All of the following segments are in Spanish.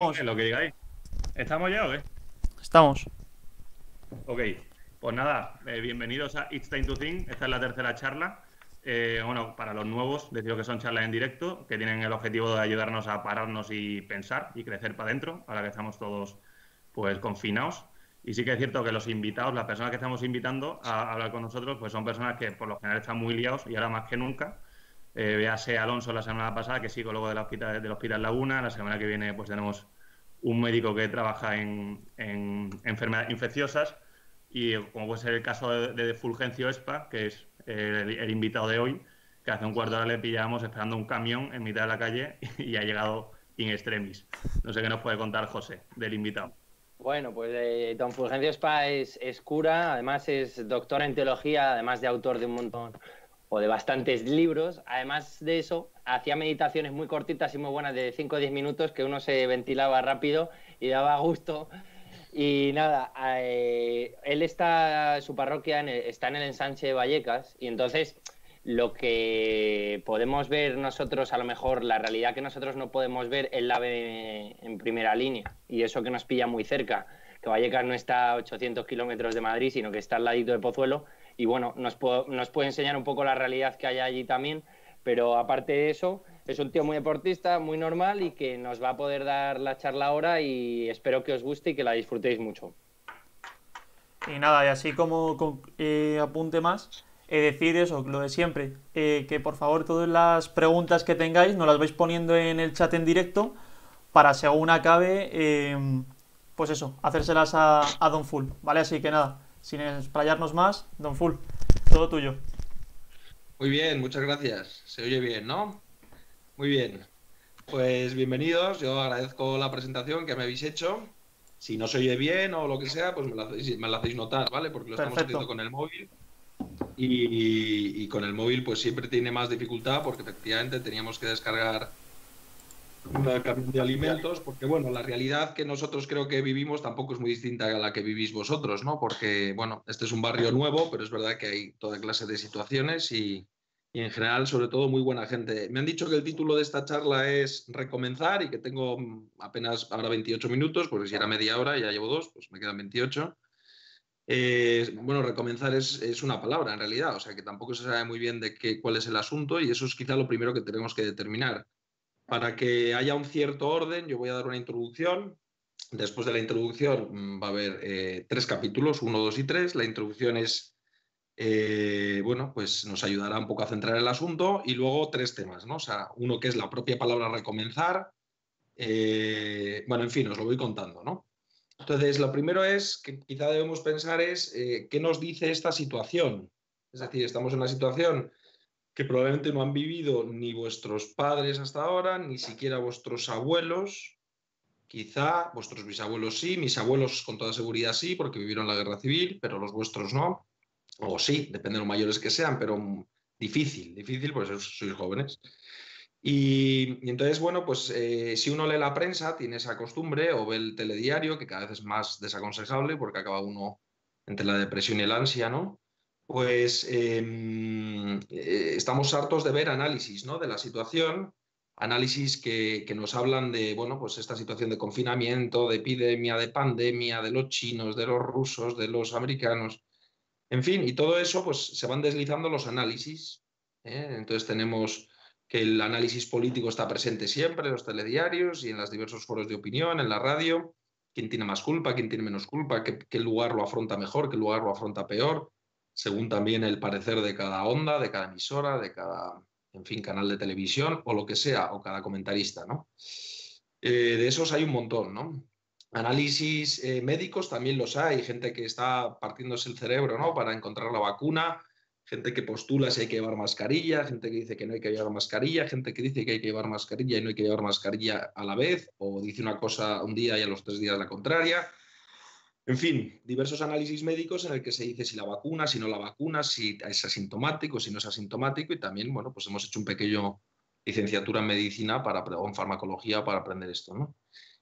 Lo que digáis. ¿Estamos ya o qué? Estamos. Ok, pues nada, eh, bienvenidos a It's Time to Think. Esta es la tercera charla. Eh, bueno, para los nuevos, decido que son charlas en directo, que tienen el objetivo de ayudarnos a pararnos y pensar y crecer para adentro, ahora que estamos todos pues confinados. Y sí que es cierto que los invitados, las personas que estamos invitando a hablar con nosotros, pues son personas que por lo general están muy liados y ahora más que nunca. Eh, véase Alonso la semana pasada, que es psicólogo del hospital, del hospital Laguna. La semana que viene pues tenemos un médico que trabaja en, enfermedades infecciosas y como puede ser el caso de, Fulgencio Espa, que es el, invitado de hoy, que hace un cuarto de hora le pillamos esperando un camión en mitad de la calle y ha llegado in extremis. No sé qué nos puede contar José del invitado. Bueno, pues eh, don Fulgencio Espa es, es, cura, además es doctor en teología, además de autor de un montón o de bastantes libros. Además de eso, hacía meditaciones muy cortitas y muy buenas de 5 o 10 minutos que uno se ventilaba rápido y daba gusto. Y nada, eh, él está, su parroquia está en el ensanche de Vallecas y entonces lo que podemos ver nosotros, a lo mejor la realidad que nosotros no podemos ver, él la ve en primera línea y eso que nos pilla muy cerca, que Vallecas no está a 800 kilómetros de Madrid, sino que está al ladito de Pozuelo y bueno, nos, nos puede enseñar un poco la realidad que hay allí también, pero aparte de eso, es un tío muy deportista, muy normal y que nos va a poder dar la charla ahora y espero que os guste y que la disfrutéis mucho. Y nada, y así como eh, apunte más, eh, decir eso, lo de siempre, eh, que por favor todas las preguntas que tengáis nos las vais poniendo en el chat en directo para según acabe, pues eso, hacérselas a, a Don Full, ¿vale? Así que nada, sin explayarnos más, Don Full, todo tuyo. Muy bien, muchas gracias. Se oye bien, ¿no? Muy bien. Pues bienvenidos, yo agradezco la presentación que me habéis hecho. Si no se oye bien o lo que sea, pues me la hacéis, notar, ¿vale? Porque lo estamos haciendo con el móvil. Y, y, con el móvil pues siempre tiene más dificultad porque efectivamente teníamos que descargar una camión de alimentos, porque bueno, la realidad que nosotros creo que vivimos tampoco es muy distinta a la que vivís vosotros, ¿no? Porque bueno, este es un barrio nuevo, pero es verdad que hay toda clase de situaciones y, y en general, sobre todo, muy buena gente. Me han dicho que el título de esta charla es Recomenzar y que tengo apenas ahora 28 minutos, porque si era media hora, ya llevo dos, pues me quedan 28. Eh, bueno, recomenzar es, es, una palabra en realidad, o sea que tampoco se sabe muy bien de qué, cuál es el asunto y eso es quizá lo primero que tenemos que determinar. Para que haya un cierto orden, yo voy a dar una introducción. Después de la introducción mm, va a haber eh, tres capítulos, uno, dos y tres. La introducción es, eh, bueno, pues nos ayudará un poco a centrar el asunto y luego tres temas, ¿no? O sea, uno que es la propia palabra recomenzar. Eh, bueno, en fin, os lo voy contando, ¿no? Entonces, lo primero es que quizá debemos pensar es qué nos dice esta situación. Es decir, estamos en una situación que probablemente no han vivido ni vuestros padres hasta ahora, ni siquiera vuestros abuelos. Quizá vuestros bisabuelos sí, mis abuelos con toda seguridad sí, porque vivieron la guerra civil, pero los vuestros no. O sí, depende de lo mayores que sean, pero difícil, difícil, pues sois jóvenes. Y, entonces, bueno, pues eh, si uno lee la prensa, tiene esa costumbre, o ve el telediario, que cada vez es más desaconsejable porque acaba uno entre la depresión y el ansia, ¿no? Pues em, eh, estamos hartos de ver análisis ¿no? de la situación, análisis que, nos hablan de bueno, pues esta situación de confinamiento, de epidemia, de pandemia, de los chinos, de los rusos, de los americanos, en fin, y todo eso pues se van deslizando los análisis. ¿eh? Entonces tenemos que el análisis político está presente siempre en los telediarios y en los diversos foros de opinión, en la radio, quién tiene más culpa, quién tiene menos culpa, qué, qué lugar lo afronta mejor, qué lugar lo afronta peor según también el parecer de cada onda, de cada emisora, de cada, en fin, canal de televisión o lo que sea, o cada comentarista, ¿no? Eh, de esos hay un montón, ¿no? Análisis eh, médicos también los hay, gente que está partiéndose el cerebro, ¿no? Para encontrar la vacuna, gente que postula si hay que llevar mascarilla, gente que dice que no hay que llevar mascarilla, gente que dice que hay que llevar mascarilla y no hay que llevar mascarilla a la vez, o dice una cosa un día y a los tres días la contraria. En fin, diversos análisis médicos en el que se dice si la vacuna, si no la vacuna, si es asintomático, si no es asintomático y también, bueno, pues hemos hecho un pequeño licenciatura en medicina para, o en farmacología para aprender esto, ¿no?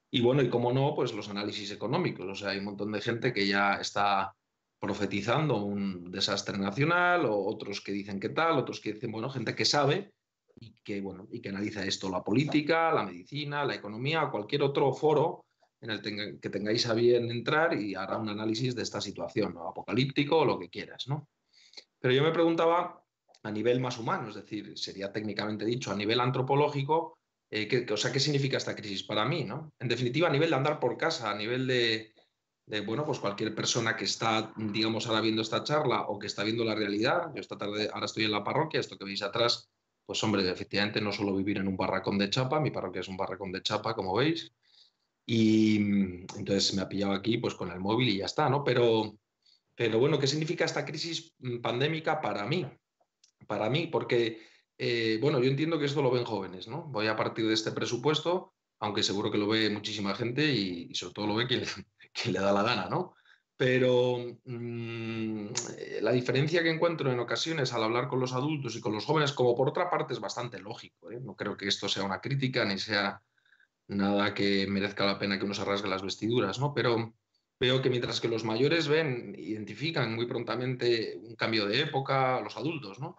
Y bueno, y como no, pues los análisis económicos, o sea, hay un montón de gente que ya está profetizando un desastre nacional, o otros que dicen que tal, otros que dicen, bueno, gente que sabe, y que, bueno, y que analiza esto, la política, la medicina, la economía cualquier otro foro en el que tengáis a bien entrar y hará un análisis de esta situación, apocalíptico o lo que quieras. ¿no? Pero yo me preguntaba a nivel más humano, es decir, sería técnicamente dicho, a nivel antropológico, eh, ¿qué, o sea, ¿qué significa esta crisis para mí? ¿no? En definitiva, a nivel de andar por casa, a nivel de, de, bueno, pues cualquier persona que está, digamos, ahora viendo esta charla o que está viendo la realidad, yo esta tarde, ahora estoy en la parroquia, esto que veis atrás, pues hombre, efectivamente no solo vivir en un barracón de chapa, mi parroquia es un barracón de chapa, como veis, y mm, entonces me ha pillado aquí pues con el móvil y ya está, ¿no? Pero, pero bueno, ¿qué significa esta crisis mm, pandémica para mí? Para mí, porque, eh, bueno, yo entiendo que esto lo ven jóvenes, ¿no? Voy a partir de este presupuesto, aunque seguro que lo ve muchísima gente y, sobre todo lo ve quien, le da la gana, ¿no? Pero mmm, la diferencia que encuentro en ocasiones al hablar con los adultos y con los jóvenes, como por otra parte es bastante lógico, ¿eh? no creo que esto sea una crítica ni sea nada que merezca la pena que uno se rasgue las vestiduras, ¿no? Pero veo que mientras que los mayores ven, identifican muy prontamente un cambio de época, los adultos, ¿no?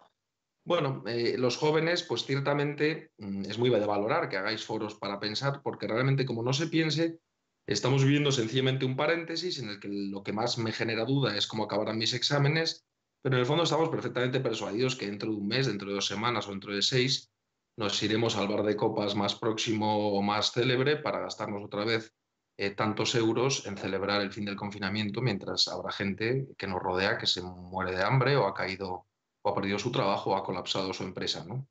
Bueno, eh, los jóvenes, pues ciertamente mm, es muy de valorar que hagáis foros para pensar, porque realmente como no se piense, estamos viviendo sencillamente un paréntesis en el que lo que más me genera duda es cómo acabarán mis exámenes, pero en el fondo estamos perfectamente persuadidos que dentro de un mes, dentro de dos semanas o dentro de seis, nos iremos al bar de copas más próximo o más célebre para gastarnos otra vez eh, tantos euros en celebrar el fin del confinamiento, mientras habrá gente que nos rodea que se muere de hambre o ha caído o ha perdido su trabajo o ha colapsado su empresa. ¿no?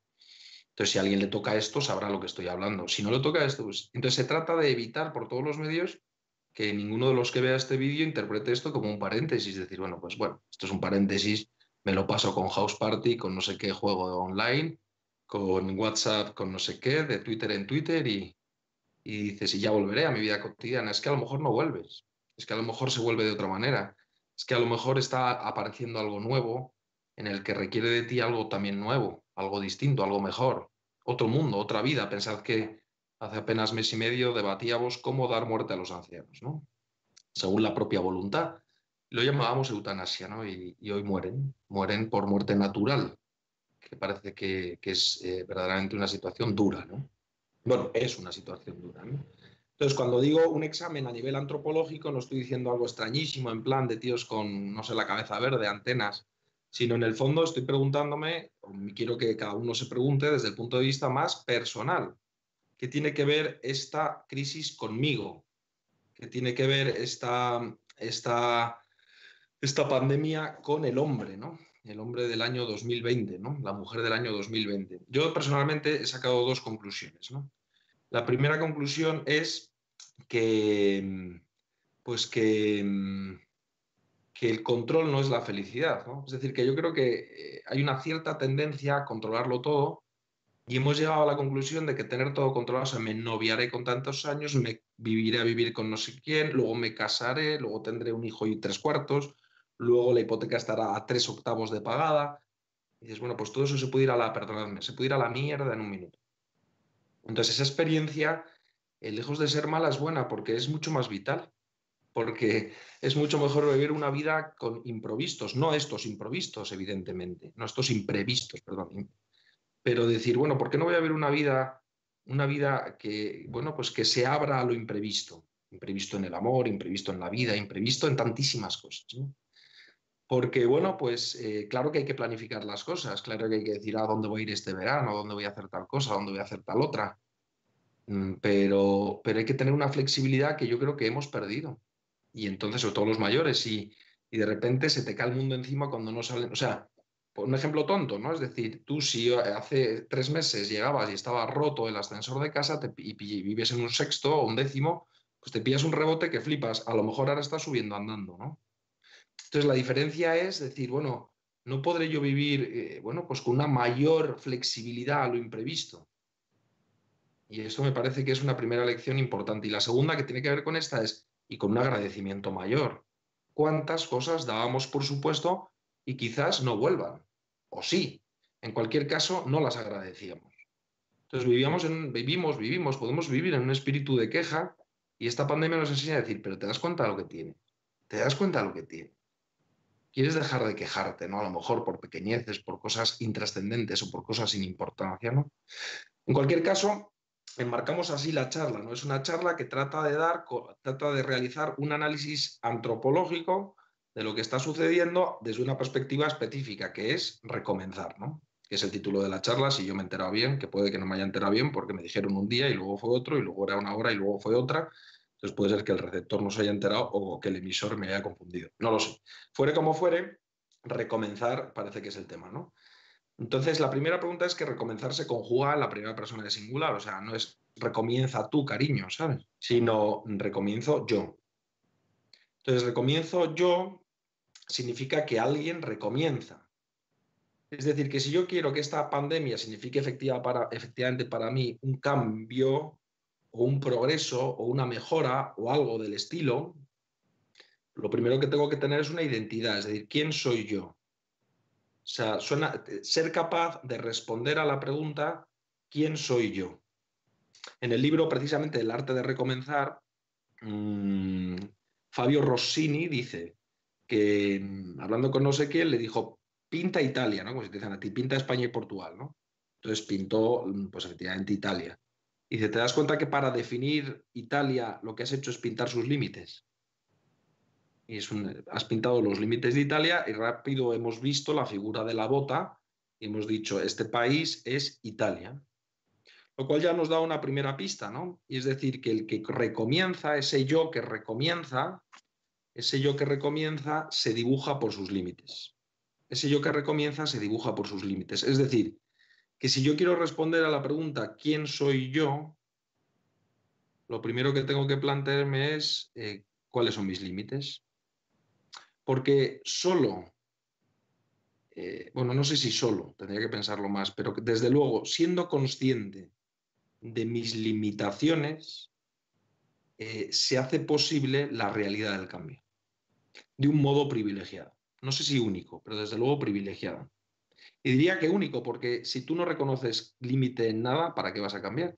Entonces, si a alguien le toca esto, sabrá lo que estoy hablando. Si no le toca esto, pues... entonces se trata de evitar por todos los medios que ninguno de los que vea este vídeo interprete esto como un paréntesis, decir, bueno, pues bueno, esto es un paréntesis, me lo paso con House Party, con no sé qué juego online, con WhatsApp, con no sé qué, de Twitter en Twitter y, y dices, y ya volveré a mi vida cotidiana. Es que a lo mejor no vuelves, es que a lo mejor se vuelve de otra manera, es que a lo mejor está apareciendo algo nuevo en el que requiere de ti algo también nuevo, algo distinto, algo mejor, otro mundo, otra vida. Pensad que hace apenas mes y medio debatíamos cómo dar muerte a los ancianos, ¿no? Según la propia voluntad. Lo llamábamos eutanasia, ¿no? Y, hoy mueren, mueren por muerte natural, que parece que, es eh, verdaderamente una situación dura, ¿no? Bueno, es una situación dura, ¿no? Entonces, cuando digo un examen a nivel antropológico, no estoy diciendo algo extrañísimo, en plan de tíos con, no sé, la cabeza verde, antenas, sino en el fondo estoy preguntándome, o quiero que cada uno se pregunte desde el punto de vista más personal, ¿qué tiene que ver esta crisis conmigo? ¿Qué tiene que ver esta, esta, esta pandemia con el hombre, ¿no? El hombre del año 2020, ¿no? la mujer del año 2020. Yo personalmente he sacado dos conclusiones. ¿no? La primera conclusión es que, pues que, que el control no es la felicidad. ¿no? Es decir, que yo creo que eh, hay una cierta tendencia a controlarlo todo y hemos llegado a la conclusión de que tener todo controlado, o sea, me noviaré con tantos años, me viviré a vivir con no sé quién, luego me casaré, luego tendré un hijo y tres cuartos, luego la hipoteca estará a tres octavos de pagada. Y dices, bueno, pues todo eso se puede ir a la, perdonadme, se puede ir a la mierda en un minuto. Entonces esa experiencia, lejos de ser mala, es buena porque es mucho más vital, porque es mucho mejor vivir una vida con improvistos, no estos improvistos, evidentemente, no estos imprevistos, perdón, pero decir, bueno, ¿por qué no voy a vivir una vida, una vida que, bueno, pues que se abra a lo imprevisto? Imprevisto en el amor, imprevisto en la vida, imprevisto en tantísimas cosas. ¿no? Porque, bueno, pues eh, claro que hay que planificar las cosas, claro que hay que decir a dónde voy a ir este verano, dónde voy a hacer tal cosa, dónde voy a hacer tal otra. Mm, pero, pero hay que tener una flexibilidad que yo creo que hemos perdido. Y entonces, sobre todo los mayores, y, y de repente se te cae el mundo encima cuando no salen. O sea, un ejemplo tonto, ¿no? Es decir, tú si hace tres meses llegabas y estaba roto el ascensor de casa y, y vives en un sexto o un décimo, pues te pillas un rebote que flipas. A lo mejor ahora estás subiendo andando, ¿no? Entonces, la diferencia es decir, bueno, no podré yo vivir, eh, bueno, pues con una mayor flexibilidad a lo imprevisto. Y eso me parece que es una primera lección importante. Y la segunda que tiene que ver con esta es, y con un agradecimiento mayor. ¿Cuántas cosas dábamos por supuesto y quizás no vuelvan? O sí. En cualquier caso, no las agradecíamos. Entonces vivíamos vivimos, vivimos, podemos vivir en un espíritu de queja y esta pandemia nos enseña a decir, pero te das cuenta de lo que tiene, te das cuenta de lo que tiene. Quieres dejar de quejarte, ¿no? A lo mejor por pequeñeces, por cosas intrascendentes o por cosas sin importancia, ¿no? En cualquier caso, enmarcamos así la charla, ¿no? Es una charla que trata de dar, trata de realizar un análisis antropológico de lo que está sucediendo desde una perspectiva específica, que es recomenzar, ¿no? que es el título de la charla, si yo me he enterado bien, que puede que no me haya enterado bien porque me dijeron un día y luego fue otro, y luego era una hora y luego fue otra. Entonces puede ser que el receptor no se haya enterado o que el emisor me haya confundido. No lo sé. Fuere como fuere, recomenzar parece que es el tema, ¿no? Entonces, la primera pregunta es que recomenzar se conjuga en la primera persona de singular, o sea, no es recomienza tú, cariño, ¿sabes? Sino recomienzo yo. Entonces, recomienzo yo significa que alguien recomienza. Es decir, que si yo quiero que esta pandemia signifique efectiva para, efectivamente para mí un cambio o un progreso o una mejora o algo del estilo, lo primero que tengo que tener es una identidad, es decir, ¿quién soy yo? O sea, suena, ser capaz de responder a la pregunta ¿quién soy yo? En el libro, precisamente, El arte de recomenzar, mmm, Fabio Rossini dice que, mm, hablando con no sé quién, le dijo, pinta Italia, ¿no? Como si te dicen a ti, pinta España y Portugal, ¿no? Entonces pintó, mm, pues efectivamente, Italia. Y dice, ¿te das cuenta que para definir Italia lo que has hecho es pintar sus límites? y has pintado los límites de Italia y rápido hemos visto la figura de la bota y hemos dicho, este país es Italia. Lo cual ya nos da una primera pista, ¿no? Y es decir, que el que recomienza, ese yo que recomienza, ese yo que recomienza se dibuja por sus límites. Ese yo que recomienza se dibuja por sus límites. Es decir, que si yo quiero responder a la pregunta ¿quién soy yo? Lo primero que tengo que plantearme es eh, cuáles son mis límites. Porque solo, eh, bueno, no sé si solo, tendría que pensarlo más, pero desde luego, siendo consciente de mis limitaciones, eh, se hace posible la realidad del cambio, de un modo privilegiado. No sé si único, pero desde luego privilegiado. Y diría que único, porque si tú no reconoces límite en nada, ¿para qué vas a cambiar?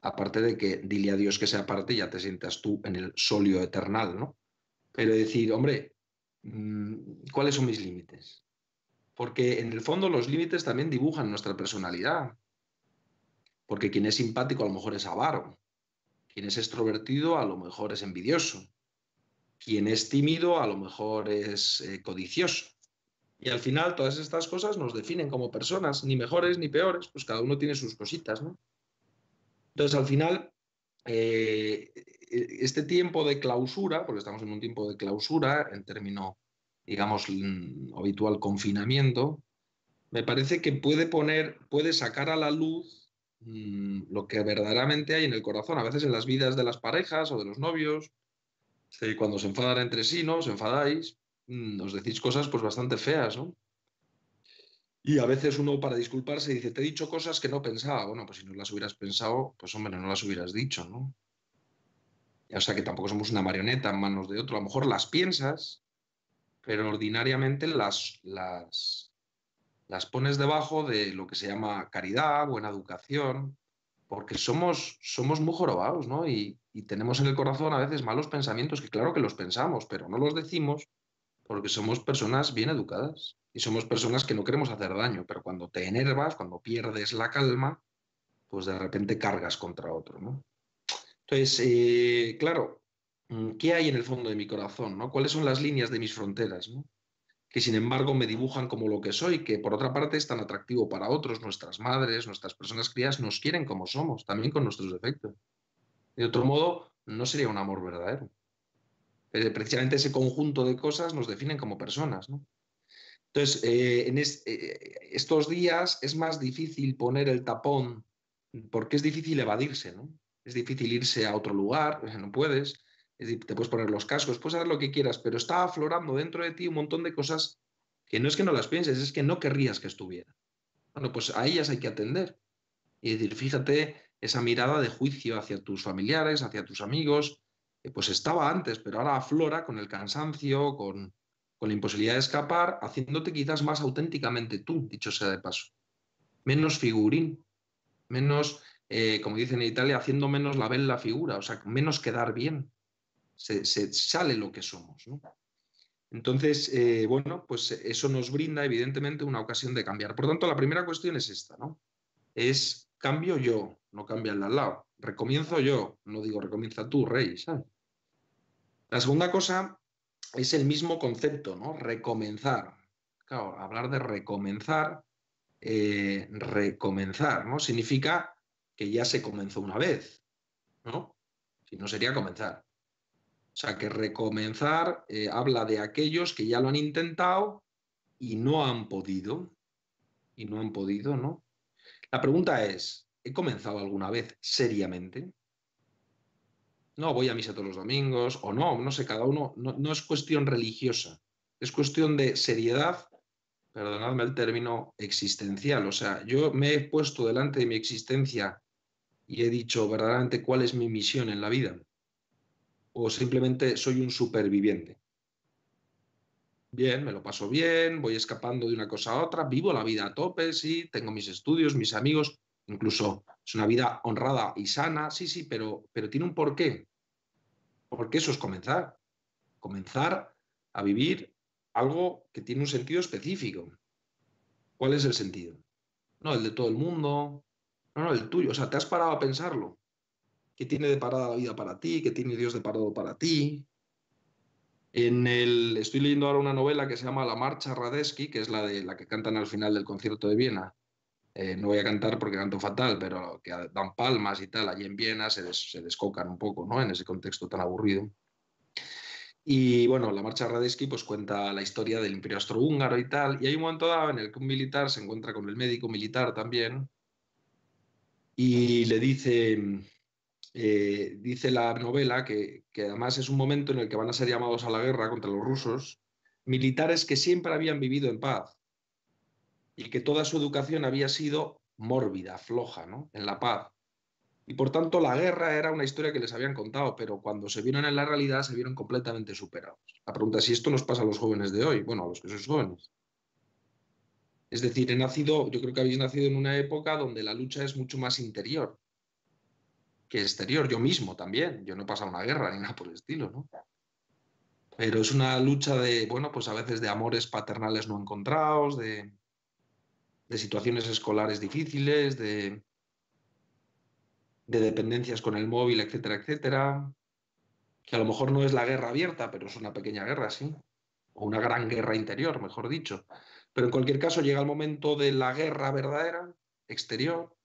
Aparte de que dile a Dios que sea parte y ya te sientas tú en el solio eternal, ¿no? Pero decir, hombre, mm, ¿cuáles son mis límites? Porque en el fondo los límites también dibujan nuestra personalidad. Porque quien es simpático a lo mejor es avaro. Quien es extrovertido a lo mejor es envidioso. Quien es tímido a lo mejor es eh, codicioso. Y al final todas estas cosas nos definen como personas, ni mejores ni peores, pues cada uno tiene sus cositas, ¿no? Entonces al final eh, este tiempo de clausura, porque estamos en un tiempo de clausura en término, digamos, mm, habitual confinamiento, me parece que puede poner, puede sacar a la luz mm, lo que verdaderamente hay en el corazón, a veces en las vidas de las parejas o de los novios, cuando se enfadan entre sí, ¿no? Os enfadáis, mm, os decís cosas pues bastante feas, ¿no? Y a veces uno para disculparse dice, te he dicho cosas que no pensaba. Bueno, pues si no las hubieras pensado, pues hombre, no las hubieras dicho, ¿no? O sea que tampoco somos una marioneta en manos de otro. A lo mejor las piensas, pero ordinariamente las, las, las pones debajo de lo que se llama caridad, buena educación, porque somos, somos muy jorobados, ¿no? Y, y tenemos en el corazón a veces malos pensamientos, que claro que los pensamos, pero no los decimos porque somos personas bien educadas y somos personas que no queremos hacer daño, pero cuando te enervas, cuando pierdes la calma, pues de repente cargas contra otro, ¿no? Entonces, eh, claro, mm, ¿qué hay en el fondo de mi corazón? ¿no? ¿Cuáles son las líneas de mis fronteras? ¿no? Que sin embargo me dibujan como lo que soy, que por otra parte es tan atractivo para otros, nuestras madres, nuestras personas crías nos quieren como somos, también con nuestros defectos. De otro modo, no sería un amor verdadero. Eh, precisamente ese conjunto de cosas nos definen como personas. Entonces, eh, en eh, estos días es más difícil poner el tapón porque es difícil evadirse, ¿no? Es difícil irse a otro lugar, no puedes, te puedes poner los cascos, puedes hacer lo que quieras, pero está aflorando dentro de ti un montón de cosas que no es que no las pienses, es que no querrías que estuviera. Bueno, pues a ellas hay que atender. Y decir, fíjate, esa mirada de juicio hacia tus familiares, hacia tus amigos, pues estaba antes, pero ahora aflora con el cansancio, con, la imposibilidad de escapar, haciéndote quizás más auténticamente tú, dicho sea de paso. Menos figurín, menos, eh, como dicen en Italia, haciendo menos la bella figura, o sea, menos quedar bien. Se, sale lo que somos. Entonces, eh, bueno, pues eso nos brinda evidentemente una ocasión de cambiar. Por tanto, la primera cuestión es esta, ¿no? Es cambio yo, no cambia el de al lado. Recomienzo yo, no digo recomienza tú, rey, ¿sabes? La segunda cosa es el mismo concepto, ¿no? Recomenzar. Claro, hablar de recomenzar, eh, recomenzar, ¿no? Significa que ya se comenzó una vez, ¿no? Si no sería comenzar. O sea, que recomenzar eh, habla de aquellos que ya lo han intentado y no han podido. Y no han podido, ¿no? La pregunta es, ¿he comenzado alguna vez seriamente? No, voy a misa todos los domingos, o no, no sé, cada uno, no, es cuestión religiosa, es cuestión de seriedad, perdonadme el término, existencial. O sea, yo me he puesto delante de mi existencia y he dicho verdaderamente cuál es mi misión en la vida o simplemente soy un superviviente. Bien, me lo paso bien, voy escapando de una cosa a otra, vivo la vida a tope, sí, tengo mis estudios, mis amigos, incluso es una vida honrada y sana, sí, sí, pero, pero tiene un porqué. Porque eso es comenzar. Comenzar a vivir algo que tiene un sentido específico. ¿Cuál es el sentido? No el de todo el mundo, no, no, el tuyo. O sea, te has parado a pensarlo. ¿Qué tiene de parada la vida para ti? ¿Qué tiene Dios de parado para ti? En el, estoy leyendo ahora una novela que se llama La Marcha Radeski, que es la de la que cantan al final del concierto de Viena. Eh, no voy a cantar porque canto fatal, pero que dan palmas y tal. Allí en Viena se, descocan un poco, ¿no? En ese contexto tan aburrido. Y bueno, la marcha Radeski pues cuenta la historia del imperio austrohúngaro y tal. Y hay un momento dado en el que un militar se encuentra con el médico militar también y le dice, eh, dice la novela que, además es un momento en el que van a ser llamados a la guerra contra los rusos, militares que siempre habían vivido en paz y que toda su educación había sido mórbida, floja, ¿no? en la paz. Y por tanto la guerra era una historia que les habían contado, pero cuando se vieron en la realidad se vieron completamente superados. La pregunta es si esto nos pasa a los jóvenes de hoy, bueno, a los que sois jóvenes. Es decir, he nacido, yo creo que habéis nacido en una época donde la lucha es mucho más interior que exterior, yo mismo también. Yo no he pasado una guerra ni nada por el estilo, ¿no? Pero es una lucha de, bueno, pues a veces de amores paternales no encontrados, de, de situaciones escolares difíciles, de, de dependencias con el móvil, etcétera, etcétera. Que a lo mejor no es la guerra abierta, pero es una pequeña guerra, sí. O una gran guerra interior, mejor dicho. Pero en cualquier caso llega el momento de la guerra verdadera, exterior,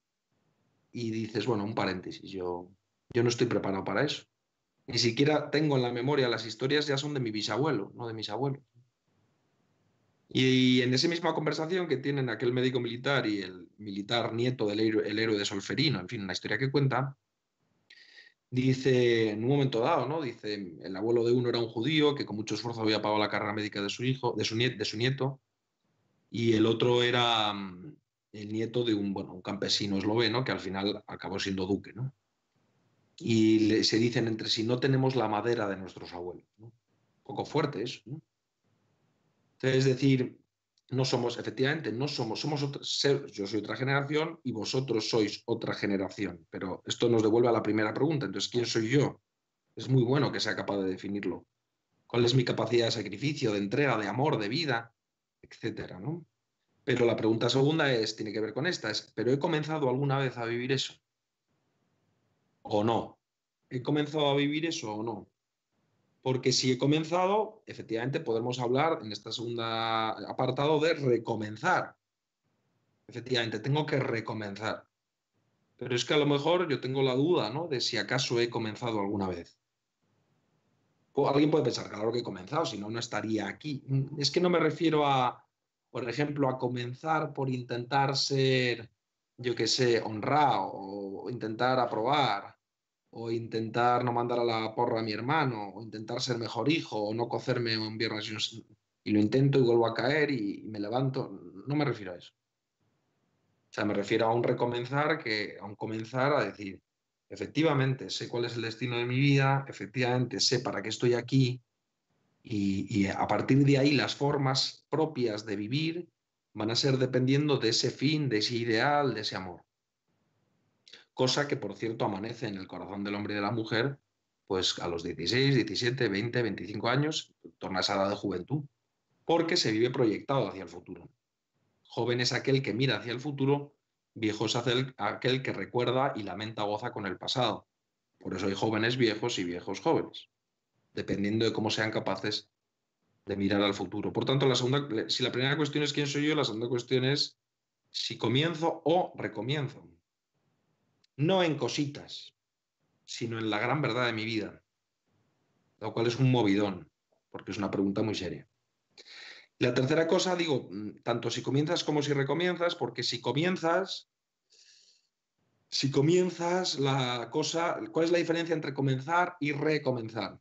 y dices, bueno, un paréntesis, yo, yo no estoy preparado para eso. Ni siquiera tengo en la memoria, las historias ya son de mi bisabuelo, no de mis abuelos. Y en esa misma conversación que tienen aquel médico militar y el militar nieto del héroe, el héroe de Solferino, en fin, una historia que cuenta, dice, en un momento dado, ¿no? Dice, el abuelo de uno era un judío que con mucho esfuerzo había pagado la carrera médica de su hijo, de su, nieto, y el otro era, mm, el nieto de un, bueno, un campesino esloveno que al final acabó siendo duque. ¿no? Y se dicen entre sí, no tenemos la madera de nuestros abuelos. Poco fuerte eso. ¿no? Es decir, no somos, efectivamente, no somos, somos otra, yo soy otra generación y vosotros sois otra generación. Pero esto nos devuelve a la primera pregunta. Entonces, ¿quién soy yo? Es muy bueno que sea capaz de definirlo. ¿Cuál es mi capacidad de sacrificio, de entrega, de amor, de vida, etcétera, ¿no? Pero la pregunta segunda es, tiene que ver con esta, es, ¿pero he comenzado alguna vez a vivir eso? ¿O no? ¿He comenzado a vivir eso o no? Porque si he comenzado, efectivamente podemos hablar en este segundo apartado de recomenzar. Efectivamente, tengo que recomenzar. Pero es que a lo mejor yo tengo la duda, ¿no? De si acaso he comenzado alguna vez. O alguien puede pensar, claro que he comenzado, si no, no estaría aquí. Es que no me refiero a, por ejemplo, a comenzar por intentar ser, yo qué sé, honrado, o intentar aprobar, o intentar no mandar a la porra a mi hermano, o intentar ser mejor hijo, o no cocerme un viernes y, lo intento y vuelvo a caer y, me levanto. No me refiero a eso. O sea, me refiero a un recomenzar que a un comenzar a decir, efectivamente, sé cuál es el destino de mi vida, efectivamente, sé para qué estoy aquí, y, a partir de ahí las formas propias de vivir van a ser dependiendo de ese fin, de ese ideal, de ese amor. Cosa que, por cierto, amanece en el corazón del hombre y de la mujer pues a los 16, 17, 20, 25 años, torna esa edad de juventud, porque se vive proyectado hacia el futuro. Joven es aquel que mira hacia el futuro, viejo es aquel que recuerda y lamenta goza con el pasado. Por eso hay jóvenes viejos y viejos jóvenes, dependiendo de cómo sean capaces de mirar al futuro. Por tanto, la segunda, si la primera cuestión es quién soy yo, la segunda cuestión es si comienzo o recomienzo. No en cositas, sino en la gran verdad de mi vida, lo cual es un movidón, porque es una pregunta muy seria. La tercera cosa, digo, mm, tanto si comienzas como si recomienzas, porque si comienzas, si comienzas la cosa, ¿cuál es la diferencia entre comenzar y recomenzar?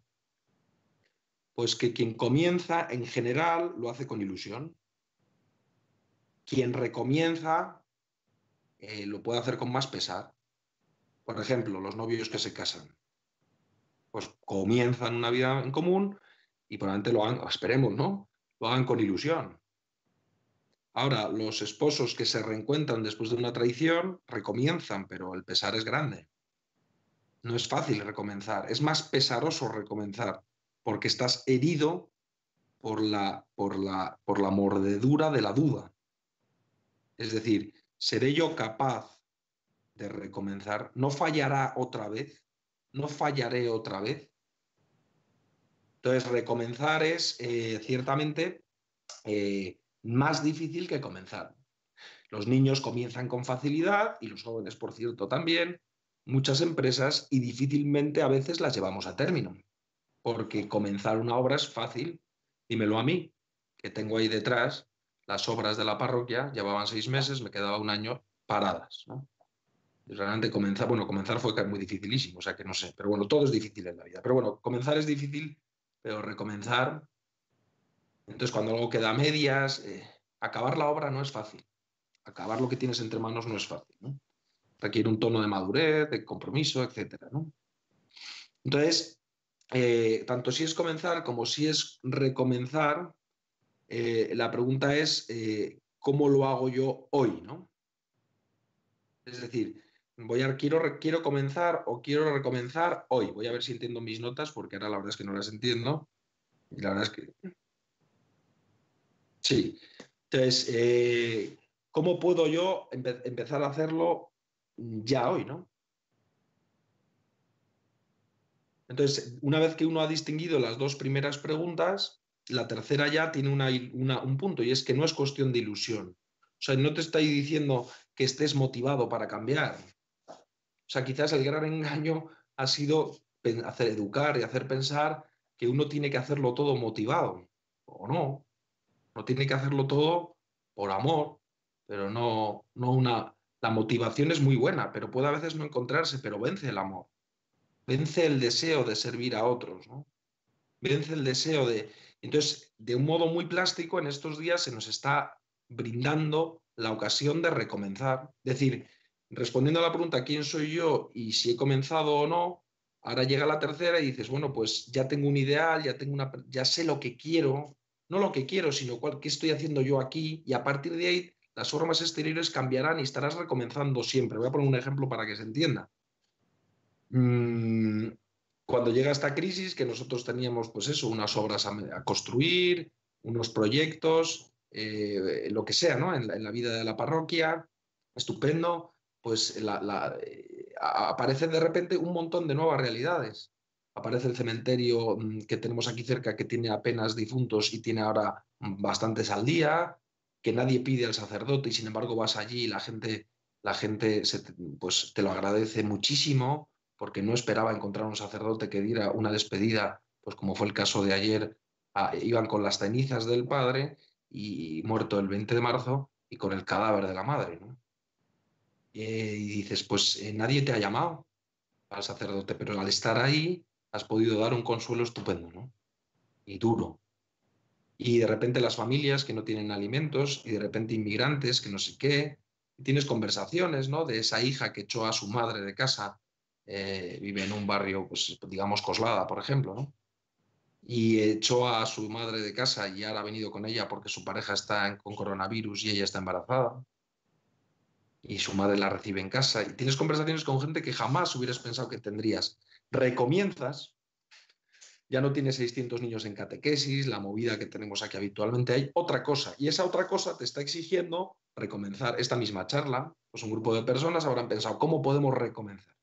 Pues que quien comienza en general lo hace con ilusión. Quien recomienza eh, lo puede hacer con más pesar. Por ejemplo, los novios que se casan. Pues comienzan una vida en común y probablemente lo hagan, esperemos, ¿no? Lo hagan con ilusión. Ahora, los esposos que se reencuentran después de una traición recomienzan, pero el pesar es grande. No es fácil recomenzar, es más pesaroso recomenzar porque estás herido por la, por la, por la mordedura de la duda. Es decir, ¿seré yo capaz de recomenzar? ¿No fallará otra vez? ¿No fallaré otra vez? Entonces, recomenzar es eh, ciertamente eh, más difícil que comenzar. Los niños comienzan con facilidad y los jóvenes, por cierto, también, muchas empresas y difícilmente a veces las llevamos a término porque comenzar una obra es fácil. Dímelo a mí, que tengo ahí detrás las obras de la parroquia, llevaban seis meses, me quedaba un año paradas. Realmente comenzar, bueno, comenzar fue muy dificilísimo, o sea que no sé, pero bueno, todo es difícil en la vida. Pero bueno, comenzar es difícil, pero recomenzar. Entonces, cuando algo queda a medias, eh, acabar la obra no es fácil. Acabar lo que tienes entre manos no es fácil. Requiere un tono de madurez, de compromiso, etc. Entonces, eh, tanto si es comenzar como si es recomenzar, eh, la pregunta es cómo lo hago yo hoy, ¿no? Es decir, voy a, quiero, quiero comenzar o quiero recomenzar hoy. Voy a ver si entiendo mis notas, porque ahora la verdad es que no las entiendo. Y la verdad es que. Sí. Entonces, ¿cómo puedo yo empezar a hacerlo ya hoy, ¿no? Entonces, una vez que uno ha distinguido las dos primeras preguntas, la tercera ya tiene un punto y es que no es cuestión de ilusión. O sea, no te estoy diciendo que estés motivado para cambiar. O sea, quizás el gran engaño ha sido hacer educar y hacer pensar que uno tiene que hacerlo todo motivado. O no. No tiene que hacerlo todo por amor, pero no, no una... La motivación es muy buena, pero puede a veces no encontrarse, pero vence el amor vence el deseo de servir a otros, ¿no? Vence el deseo de... Entonces, de un modo muy plástico, en estos días se nos está brindando la ocasión de recomenzar. Es decir, respondiendo a la pregunta ¿quién soy yo y si he comenzado o no? Ahora llega la tercera y dices, bueno, pues ya tengo un ideal, ya, tengo una, ya sé lo que quiero, no lo que quiero, sino cuál, qué estoy haciendo yo aquí, y a partir de ahí las formas exteriores cambiarán y estarás recomenzando siempre. Voy a poner un ejemplo para que se entienda. Mm, cuando llega esta crisis, que nosotros teníamos, pues eso, unas obras a, construir, unos proyectos, eh, lo que sea, ¿no? En la, vida de la parroquia, estupendo, pues eh, aparece de repente un montón de nuevas realidades. Aparece el cementerio mm, que tenemos aquí cerca, que tiene apenas difuntos y tiene ahora bastantes al día, que nadie pide al sacerdote y sin embargo vas allí y la gente, la gente pues, te lo agradece muchísimo porque no esperaba encontrar un sacerdote que diera una despedida, pues como fue el caso de ayer, iban con las cenizas del padre y muerto el 20 de marzo y con el cadáver de la madre. Eh, y dices, pues eh, nadie te ha llamado al sacerdote, pero al estar ahí has podido dar un consuelo estupendo ¿no? y duro. Y de repente las familias que no tienen alimentos y de repente inmigrantes que no sé qué, tienes conversaciones ¿no? de esa hija que echó a su madre de casa eh, vive en un barrio, pues, digamos, Coslada, por ejemplo, ¿no? Y echó a su madre de casa y ahora ha venido con ella porque su pareja está con coronavirus y ella está embarazada. Y su madre la recibe en casa. Y tienes conversaciones con gente que jamás hubieras pensado que tendrías. Recomienzas, ya no tiene 600 niños en catequesis, la movida que tenemos aquí habitualmente, hay otra cosa. Y esa otra cosa te está exigiendo recomenzar esta misma charla. Pues un grupo de personas habrán pensado, ¿cómo podemos recomenzar?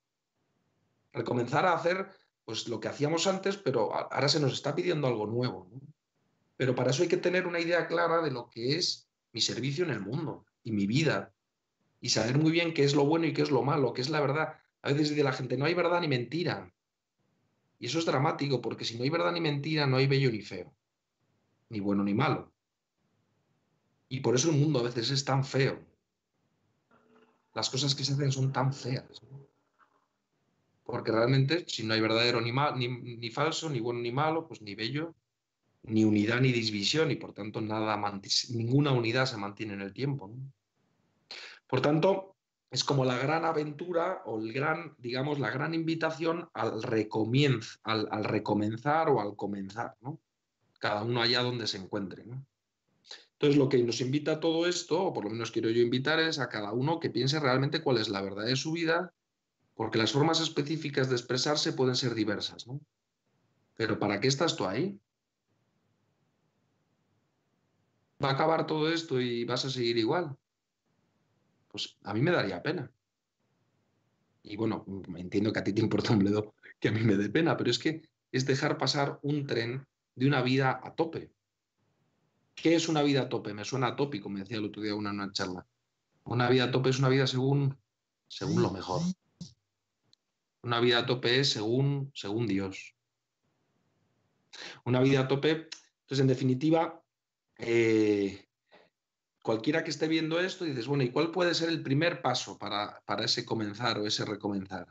Recomenzar a hacer pues lo que hacíamos antes, pero ahora se nos está pidiendo algo nuevo. Pero para eso hay que tener una idea clara de lo que es mi servicio en el mundo y mi vida. Y saber muy bien qué es lo bueno y qué es lo malo, qué es la verdad. A veces dice la gente, no hay verdad ni mentira. Y eso es dramático, porque si no hay verdad ni mentira, no hay bello ni feo, ni bueno ni malo. Y por eso el mundo a veces es tan feo. Las cosas que se hacen son tan feas. Porque realmente, si no hay verdadero ni, ni, ni, falso, ni bueno ni malo, pues ni bello, ni unidad ni división, y por tanto nada ninguna unidad se mantiene en el tiempo. Por tanto, es como la gran aventura o el gran, digamos, la gran invitación al, recomienz, al, recomenzar o al comenzar, ¿no? Cada uno allá donde se encuentre. Entonces, lo que nos invita a todo esto, o por lo menos quiero yo invitar, es a cada uno que piense realmente cuál es la verdad de su vida, porque las formas específicas de expresarse pueden ser diversas. Pero ¿para qué estás tú ahí? ¿Va a acabar todo esto y vas a seguir igual? Pues a mí me daría pena. Y bueno, entiendo que a ti te importa un bledo que a mí me dé pena, pero es que es dejar pasar un tren de una vida a tope. ¿Qué es una vida a tope? Me suena atópico, me decía el otro día una en una charla. Una vida a tope es una vida según, según lo mejor. Una vida a tope es según, según Dios. Una vida a tope, entonces en definitiva, eh, cualquiera que esté viendo esto, dices, bueno, ¿y cuál puede ser el primer paso para, para ese comenzar o ese recomenzar?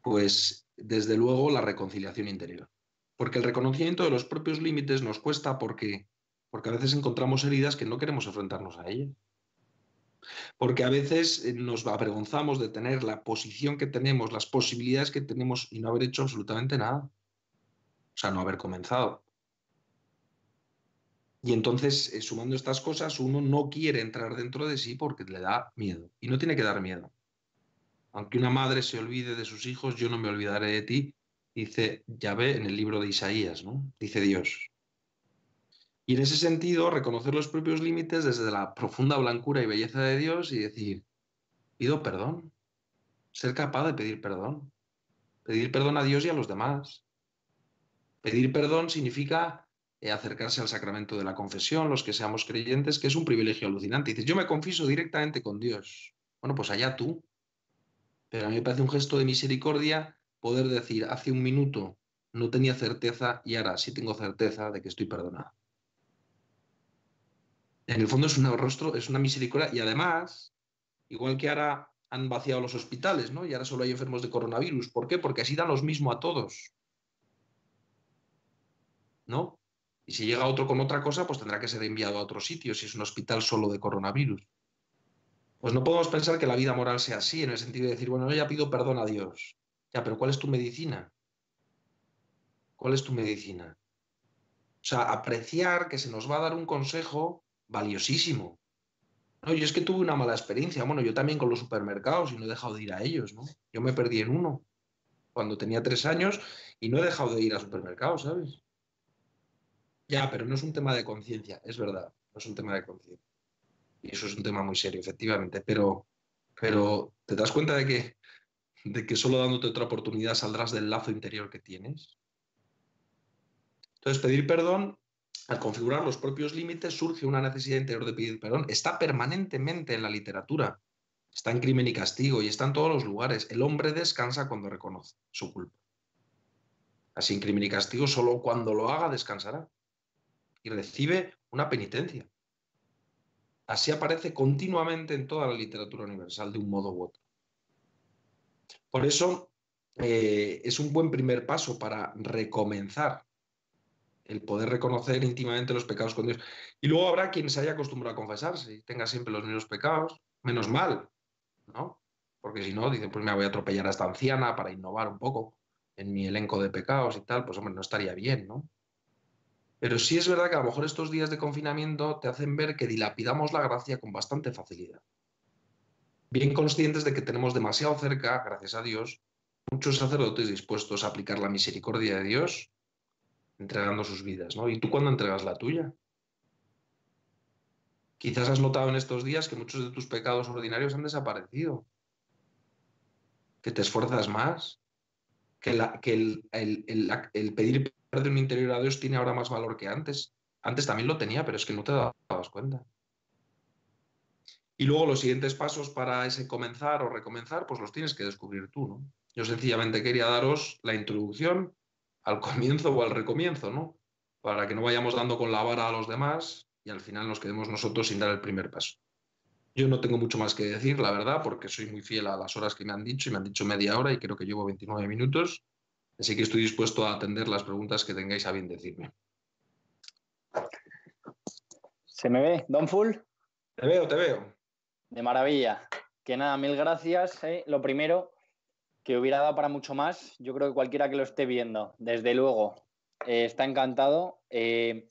Pues desde luego la reconciliación interior. Porque el reconocimiento de los propios límites nos cuesta porque, porque a veces encontramos heridas que no queremos enfrentarnos a ellas. Porque a veces eh, nos avergonzamos de tener la posición que tenemos, las posibilidades que tenemos y no haber hecho absolutamente nada. O sea, no haber comenzado. Y entonces, eh, sumando estas cosas, uno no quiere entrar dentro de sí porque le da miedo. Y no tiene que dar miedo. Aunque una madre se olvide de sus hijos, yo no me olvidaré de ti, dice Yahvé en el libro de Isaías, ¿no? Dice Dios. Y en ese sentido, reconocer los propios límites desde la profunda blancura y belleza de Dios y decir, pido perdón. Ser capaz de pedir perdón. Pedir perdón a Dios y a los demás. Pedir perdón significa eh, acercarse al sacramento de la confesión, los que seamos creyentes, que es un privilegio alucinante. dices, yo me confieso directamente con Dios. Bueno, pues allá tú. Pero a mí me parece un gesto de misericordia poder decir, hace un minuto no tenía certeza y ahora sí tengo certeza de que estoy perdonado. En el fondo es un rostro, es una misericordia y además, igual que ahora han vaciado los hospitales, ¿no? Y ahora solo hay enfermos de coronavirus. ¿Por qué? Porque así dan los mismos a todos. ¿No? Y si llega otro con otra cosa, pues tendrá que ser enviado a otro sitio, si es un hospital solo de coronavirus. Pues no podemos pensar que la vida moral sea así, en el sentido de decir, bueno, yo ya pido perdón a Dios. Ya, pero ¿cuál es tu medicina? ¿Cuál es tu medicina? O sea, apreciar que se nos va a dar un consejo valiosísimo. No, yo es que tuve una mala experiencia. Bueno, yo también con los supermercados y no he dejado de ir a ellos, ¿no? Yo me perdí en uno cuando tenía tres años y no he dejado de ir a supermercados, ¿sabes? Ya, pero no es un tema de conciencia, es verdad, no es un tema de conciencia. Y eso es un tema muy serio, efectivamente, pero, pero ¿te das cuenta de que, de que solo dándote otra oportunidad saldrás del lazo interior que tienes? Entonces, pedir perdón, al configurar los propios límites, surge una necesidad interior de pedir perdón. Está permanentemente en la literatura, está en crimen y castigo y está en todos los lugares. El hombre descansa cuando reconoce su culpa. Así en crimen y castigo, solo cuando lo haga descansará recibe una penitencia. Así aparece continuamente en toda la literatura universal de un modo u otro. Por eso eh, es un buen primer paso para recomenzar el poder reconocer íntimamente los pecados con Dios. Y luego habrá quien se haya acostumbrado a confesarse y tenga siempre los mismos pecados, menos mal, ¿no? Porque si no, dice, pues me voy a atropellar a esta anciana para innovar un poco en mi elenco de pecados y tal, pues hombre, no estaría bien, ¿no? Pero sí es verdad que a lo mejor estos días de confinamiento te hacen ver que dilapidamos la gracia con bastante facilidad. Bien conscientes de que tenemos demasiado cerca, gracias a Dios, muchos sacerdotes dispuestos a aplicar la misericordia de Dios entregando sus vidas, ¿no? ¿Y tú cuándo entregas la tuya? Quizás has notado en estos días que muchos de tus pecados ordinarios han desaparecido, que te esfuerzas más, que, el, pedir perdón interior a Dios tiene ahora más valor que antes. Antes también lo tenía, pero es que no te dabas cuenta. Y luego los siguientes pasos para ese comenzar o recomenzar, pues los tienes que descubrir tú, ¿no? Yo sencillamente quería daros la introducción al comienzo o al recomienzo, ¿no? Para que no vayamos dando con la vara a los demás y al final nos quedemos nosotros sin dar el primer paso. Yo no tengo mucho más que decir, la verdad, porque soy muy fiel a las horas que me han dicho y me han dicho media hora y creo que llevo 29 minutos, así que estoy dispuesto a atender las preguntas que tengáis a bien decirme. ¿Se me ve, Don Full? Te veo, te veo. De maravilla. Que nada, mil gracias. ¿eh? Lo primero, que hubiera dado para mucho más. Yo creo que cualquiera que lo esté viendo, desde luego, eh, está encantado. Eh,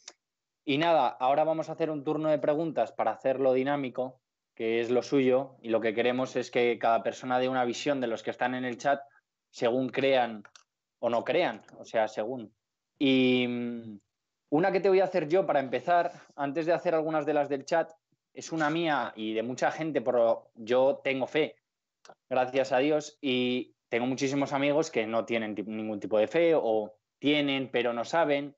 y nada, ahora vamos a hacer un turno de preguntas para hacerlo dinámico, que es lo suyo. Y lo que queremos es que cada persona dé una visión de los que están en el chat según crean o no crean, o sea, según. Y mm, una que te voy a hacer yo para empezar, antes de hacer algunas de las del chat, es una mía y de mucha gente, pero yo tengo fe, gracias a Dios, y tengo muchísimos amigos que no tienen ningún tipo de fe o tienen pero no saben.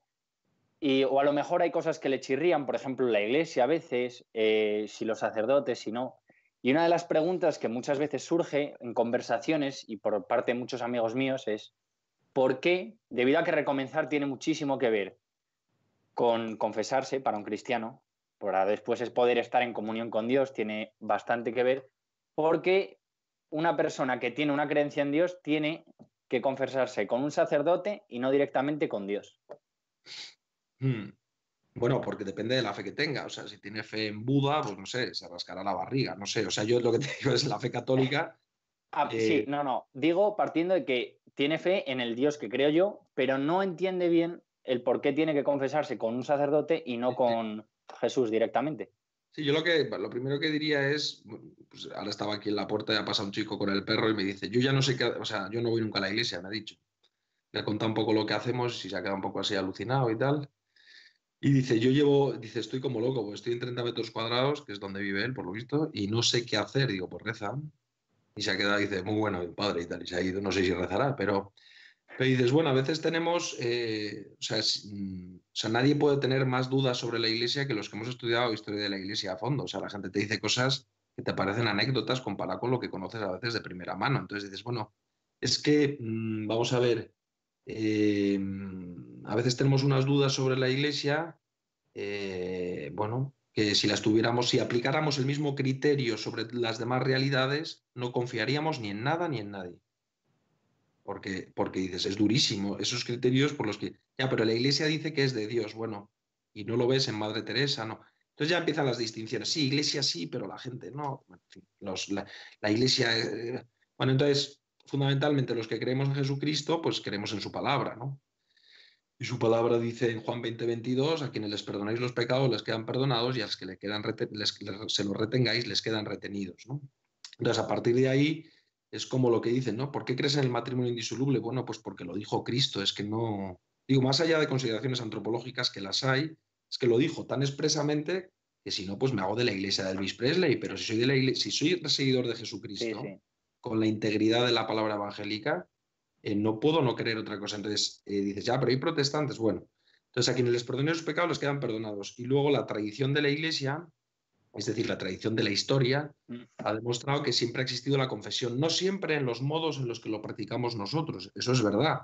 Y, o a lo mejor hay cosas que le chirrían, por ejemplo, la iglesia a veces, eh, si los sacerdotes, si no. Y una de las preguntas que muchas veces surge en conversaciones y por parte de muchos amigos míos es, ¿por qué, debido a que recomenzar tiene muchísimo que ver con confesarse para un cristiano, para después es poder estar en comunión con Dios, tiene bastante que ver, porque una persona que tiene una creencia en Dios tiene que confesarse con un sacerdote y no directamente con Dios. Hmm. Bueno, porque depende de la fe que tenga. O sea, si tiene fe en Buda, pues no sé, se rascará la barriga. No sé. O sea, yo lo que te digo es la fe católica. Ah, sí, eh, no, no. Digo partiendo de que tiene fe en el Dios que creo yo, pero no entiende bien el por qué tiene que confesarse con un sacerdote y no con, Jesús directamente. Sí, yo lo que lo primero que diría es, pues ahora estaba aquí en la puerta y ha pasado un chico con el perro y me dice, yo ya no sé qué, o sea, yo no voy nunca a la iglesia, me ha dicho. Le he contado un poco lo que hacemos y se ha quedado un poco así alucinado y tal. Y dice, yo llevo, dice, estoy como loco, pues estoy en 30 metros cuadrados, que es donde vive él, por lo visto, y no sé qué hacer. Digo, pues reza. Y se ha quedado, dice, muy bueno, el padre y tal, y se ha ido, no sé si rezará, pero pero dices, bueno, a veces tenemos, eh, mm, o, sea, nadie puede tener más dudas sobre la Iglesia que los que hemos estudiado historia de la Iglesia a fondo. O sea, la gente te dice cosas que te parecen anécdotas comparado con lo que conoces a veces de primera mano. Entonces dices, bueno, es que, mm, vamos a ver, eh, a veces tenemos unas dudas sobre la Iglesia, eh, bueno, que si las tuviéramos, si aplicáramos el mismo criterio sobre las demás realidades, no confiaríamos ni en nada ni en nadie porque, porque dices, es durísimo, esos criterios por los que, ya, pero la iglesia dice que es de Dios, bueno, y no lo ves en Madre Teresa, no. Entonces ya empiezan las distinciones, sí, iglesia sí, pero la gente no, fin, la, iglesia, eh, bueno, entonces, fundamentalmente los que creemos en Jesucristo, pues creemos en su palabra, ¿no? Y su palabra dice en Juan 20, 22, a quienes les perdonáis los pecados les quedan perdonados y a los que quedan se los retengáis les quedan retenidos, ¿no? Entonces, a partir de ahí, es como lo que dicen, ¿no? ¿Por qué crees en el matrimonio indisoluble? Bueno, pues porque lo dijo Cristo, es que no, digo, más allá de consideraciones antropológicas que las hay, es que lo dijo tan expresamente que si no, pues me hago de la iglesia de Elvis Presley, pero si soy, de la iglesia, si soy seguidor de Jesucristo, con la integridad de la palabra evangélica, eh, no puedo no creer otra cosa. Entonces eh, dices, ya, pero hay protestantes, bueno. Entonces a quienes les perdonen sus pecados les quedan perdonados. Y luego la tradición de la iglesia es decir, la tradición de la historia, mm. ha demostrado que siempre ha existido la confesión, no siempre en los modos en los que lo practicamos nosotros, eso es verdad.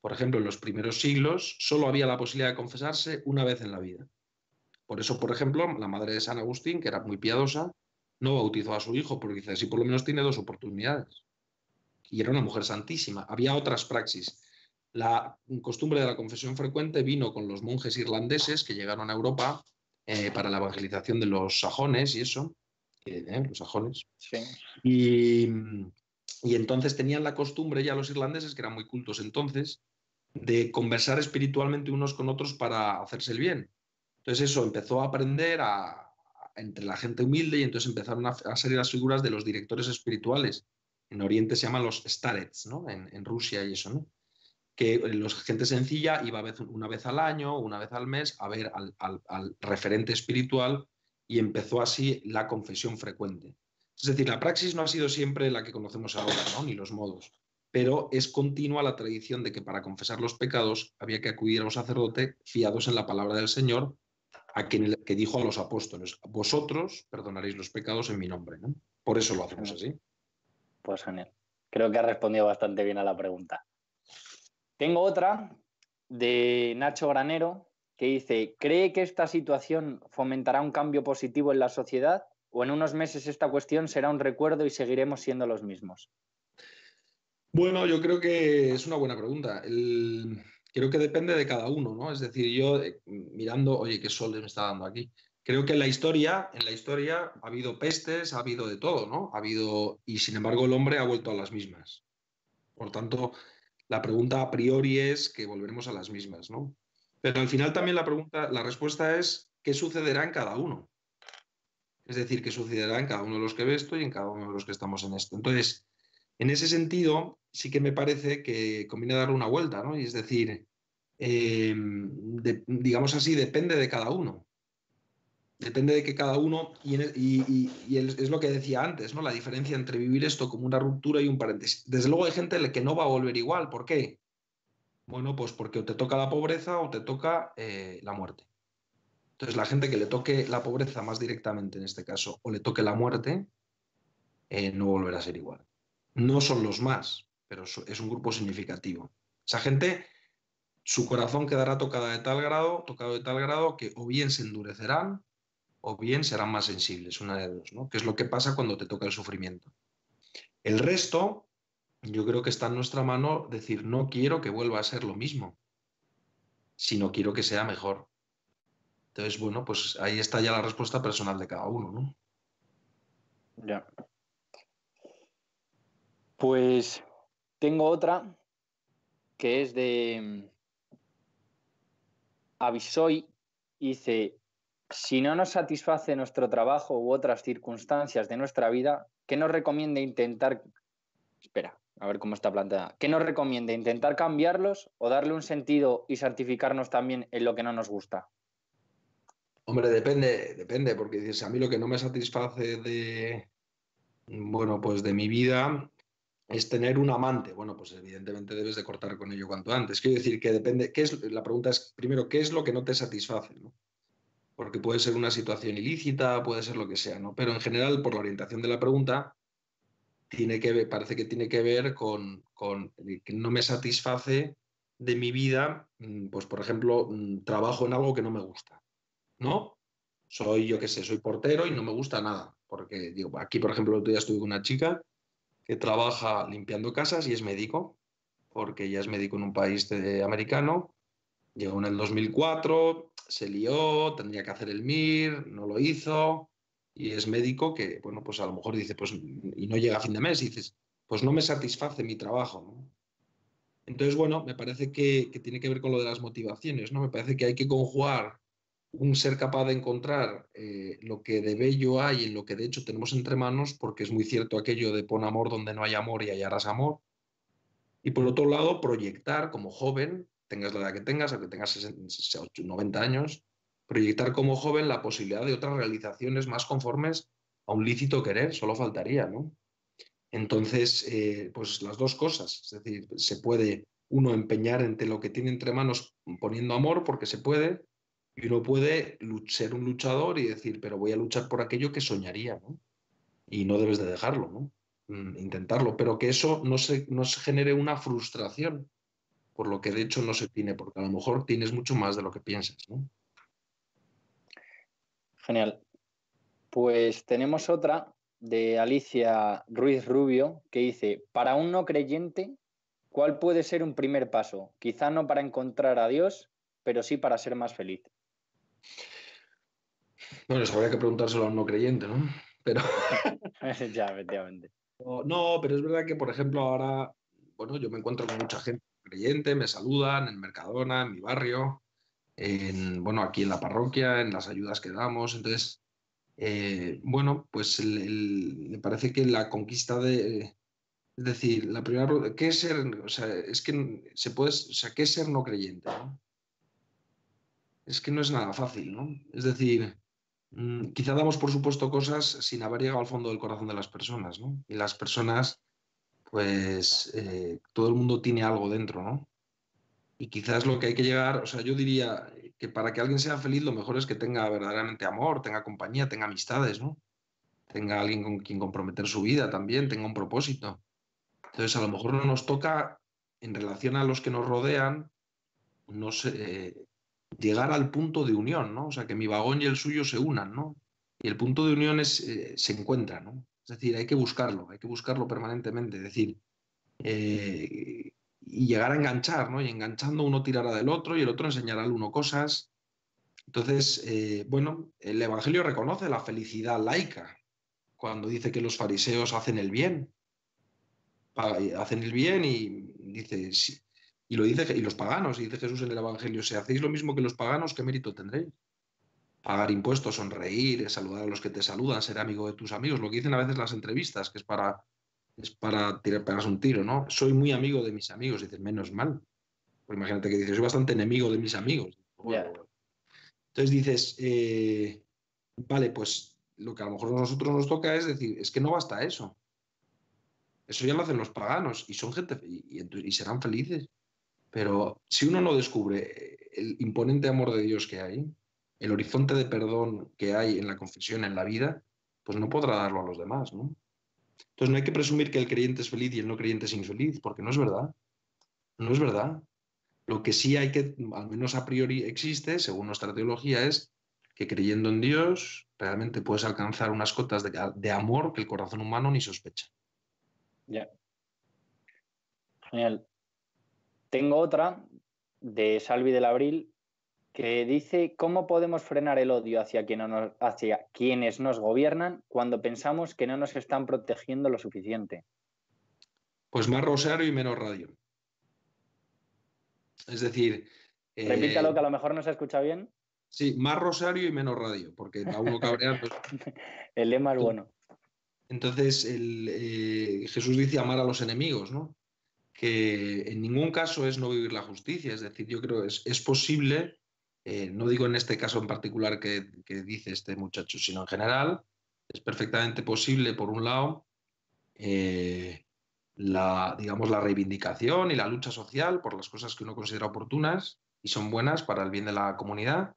Por ejemplo, en los primeros siglos solo había la posibilidad de confesarse una vez en la vida. Por eso, por ejemplo, la madre de San Agustín, que era muy piadosa, no bautizó a su hijo, porque dice, así por lo menos tiene dos oportunidades. Y era una mujer santísima. Había otras praxis. La costumbre de la confesión frecuente vino con los monjes irlandeses que llegaron a Europa eh, para la evangelización de los sajones y eso, eh, los sajones. Y, entonces tenían la costumbre ya los irlandeses, que eran muy cultos entonces, de conversar espiritualmente unos con otros para hacerse el bien. Entonces eso empezó a aprender a, entre la gente humilde y entonces empezaron a, salir las figuras de los directores espirituales. En Oriente se llaman los starets, ¿no? En, Rusia y eso, ¿no? que la gente sencilla iba una vez al año, una vez al mes, a ver al, referente espiritual y empezó así la confesión frecuente. Es decir, la praxis no ha sido siempre la que conocemos ahora, ni los modos, pero es continua la tradición de que para confesar los pecados había que acudir a un sacerdote fiados en la palabra del Señor, a quien que dijo a los apóstoles, vosotros perdonaréis los pecados en mi nombre. Por eso lo hacemos así. Pues genial. Creo que ha respondido bastante bien a la pregunta. Tengo otra de Nacho Granero que dice, ¿cree que esta situación fomentará un cambio positivo en la sociedad o en unos meses esta cuestión será un recuerdo y seguiremos siendo los mismos? Bueno, yo creo que es una buena pregunta. Creo que depende de cada uno, ¿no? Es decir, yo eh, mirando, oye, qué sol me está dando aquí. Creo que en la historia, en la historia ha habido pestes, ha habido de todo, ¿no? Ha habido, y sin embargo el hombre ha vuelto a las mismas. Por tanto, la pregunta a priori es que volveremos a las mismas, ¿no? Pero al final también la pregunta, la respuesta es ¿qué sucederá en cada uno? Es decir, ¿qué sucederá en cada uno de los que ve esto y en cada uno de los que estamos en esto? Entonces, en ese sentido, sí que me parece que conviene darle una vuelta, ¿no? Y es decir, em, digamos así, depende de cada uno. Depende de que cada uno, y, es lo que decía antes, ¿no? La diferencia entre vivir esto como una ruptura y un paréntesis. Desde luego hay gente que no va a volver igual. ¿Por qué? Bueno, pues porque o te toca la pobreza o te toca eh, la muerte. Entonces, la gente que le toque la pobreza más directamente en este caso o le toque la muerte, eh, no volverá a ser igual. No son los más, pero es un grupo significativo. Esa gente, su corazón quedará tocado de tal grado, tocado de tal grado que o bien se endurecerán o bien serán más sensibles, una de dos, ¿no? Que es lo que pasa cuando te toca el sufrimiento. El resto, yo creo que está en nuestra mano decir, no quiero que vuelva a ser lo mismo, sino quiero que sea mejor. Entonces, bueno, pues ahí está ya la respuesta personal de cada uno, ¿no? Ya. Pues tengo otra que es de mm, Avisoy. Dice, si no nos satisface nuestro trabajo u otras circunstancias de nuestra vida, ¿qué nos recomienda intentar... Espera, a ver cómo está planteada. ¿Qué nos recomienda intentar cambiarlos o darle un sentido y certificarnos también en lo que no nos gusta? Hombre, depende, depende, porque dices, a mí lo que no me satisface de, bueno, pues de mi vida es tener un amante. Bueno, pues evidentemente debes de cortar con ello cuanto antes. Quiero decir que depende, ¿qué es, la pregunta es, primero, ¿qué es lo que no te satisface? Porque puede ser una situación ilícita, puede ser lo que sea, ¿no? Pero en general, por la orientación de la pregunta, tiene que parece que tiene que ver con, con que no me satisface de mi vida, mm, pues por ejemplo, mm, trabajo en algo que no me gusta, ¿no? Soy, yo qué sé, soy portero y no me gusta nada, porque digo, aquí por ejemplo el otro día estuve con una chica que trabaja limpiando casas y es médico, porque ella es médico en un país americano. Llegó en el 2004, se lió, tendría que hacer el MIR, no lo hizo, y es médico que, bueno, pues a lo mejor dice, pues, y no llega a fin de mes, dices, pues no me satisface mi trabajo, Entonces, bueno, me parece que, que, tiene que ver con lo de las motivaciones, ¿no? Me parece que hay que conjugar un ser capaz de encontrar eh, lo que de bello hay en lo que de hecho tenemos entre manos, porque es muy cierto aquello de pon amor donde no hay amor y hallarás amor. Y por otro lado, proyectar como joven, tengas la edad que tengas, aunque tengas 90 años, proyectar como joven la posibilidad de otras realizaciones más conformes a un lícito querer, solo faltaría, ¿no? Entonces, eh, pues las dos cosas, es decir, se puede uno empeñar entre lo que tiene entre manos poniendo amor, porque se puede, y uno puede ser un luchador y decir, pero voy a luchar por aquello que soñaría, ¿no? Y no debes de dejarlo, ¿no? Mm, intentarlo, pero que eso no se, no se genere una frustración por lo que de hecho no se tiene, porque a lo mejor tienes mucho más de lo que piensas. Genial. Pues tenemos otra de Alicia Ruiz Rubio que dice, para un no creyente, ¿cuál puede ser un primer paso? Quizá no para encontrar a Dios, pero sí para ser más feliz. Bueno, eso habría que preguntárselo a un no creyente, ¿no? Pero... ya, efectivamente. No, pero es verdad que, por ejemplo, ahora, bueno, yo me encuentro con mucha gente creyente, me saludan en Mercadona, en mi barrio, en, bueno, aquí en la parroquia, en las ayudas que damos. Entonces, eh, bueno, pues me parece que la conquista de, Es decir, la primera pregunta, ¿qué es ser? O sea, es que se puede, o sea, ¿qué es ser no creyente? ¿no? Es que no es nada fácil, ¿no? Es decir, mm, quizá damos por supuesto cosas sin haber llegado al fondo del corazón de las personas, ¿no? Y las personas, pues, eh, todo el mundo tiene algo dentro, ¿no? Y quizás lo que hay que llegar, o sea, yo diría que para que alguien sea feliz lo mejor es que tenga verdaderamente amor, tenga compañía, tenga amistades, ¿no? Tenga alguien con quien comprometer su vida también, tenga un propósito. Entonces, a lo mejor no nos toca, en relación a los que nos rodean, no sé, eh, llegar al punto de unión, ¿no? O sea, que mi vagón y el suyo se unan, ¿no? Y el punto de unión es, eh, se encuentra, ¿no? Es decir, hay que buscarlo, hay que buscarlo permanentemente. Es decir, eh, y llegar a enganchar, ¿no? Y enganchando uno tirará del otro y el otro enseñará al uno cosas. Entonces, eh, bueno, el Evangelio reconoce la felicidad laica cuando dice que los fariseos hacen el bien. Hacen el bien y dice, y lo dice y los paganos, y dice Jesús en el Evangelio, si hacéis lo mismo que los paganos, ¿qué mérito tendréis? Pagar impuestos, sonreír, saludar a los que te saludan, ser amigo de tus amigos, lo que dicen a veces las entrevistas, que es para es para tirar, pegarse un tiro, ¿no? Soy muy amigo de mis amigos, dices, menos mal. Pues imagínate que dices, soy bastante enemigo de mis amigos. Entonces dices, eh, vale, pues lo que a lo mejor a nosotros nos toca es decir, es que no basta eso. Eso ya lo hacen los paganos y son gente y, y serán felices. Pero si uno no descubre el imponente amor de Dios que hay, el horizonte de perdón que hay en la confesión, en la vida, pues no podrá darlo a los demás, ¿no? Entonces no hay que presumir que el creyente es feliz y el no creyente es infeliz, porque no es verdad. No es verdad. Lo que sí hay que, al menos a priori existe, según nuestra teología, es que creyendo en Dios realmente puedes alcanzar unas cotas de, amor que el corazón humano ni sospecha. Ya. Genial. Tengo otra de Salvi del Abril que dice cómo podemos frenar el odio hacia, hacia quienes nos gobiernan cuando pensamos que no nos están protegiendo lo suficiente. Pues más rosario y menos radio. Es decir... Eh, Repítalo que a lo mejor no se escucha bien. Sí, más rosario y menos radio, porque a uno cabrear... Pues el lema es bueno. Entonces, eh, Jesús dice amar a los enemigos, ¿no? Que en ningún caso es no vivir la justicia. Es decir, yo creo que es, es posible eh, no digo en este caso en particular que, dice este muchacho, sino en general, es perfectamente posible, por un lado, eh, la, digamos, la reivindicación y la lucha social por las cosas que uno considera oportunas y son buenas para el bien de la comunidad,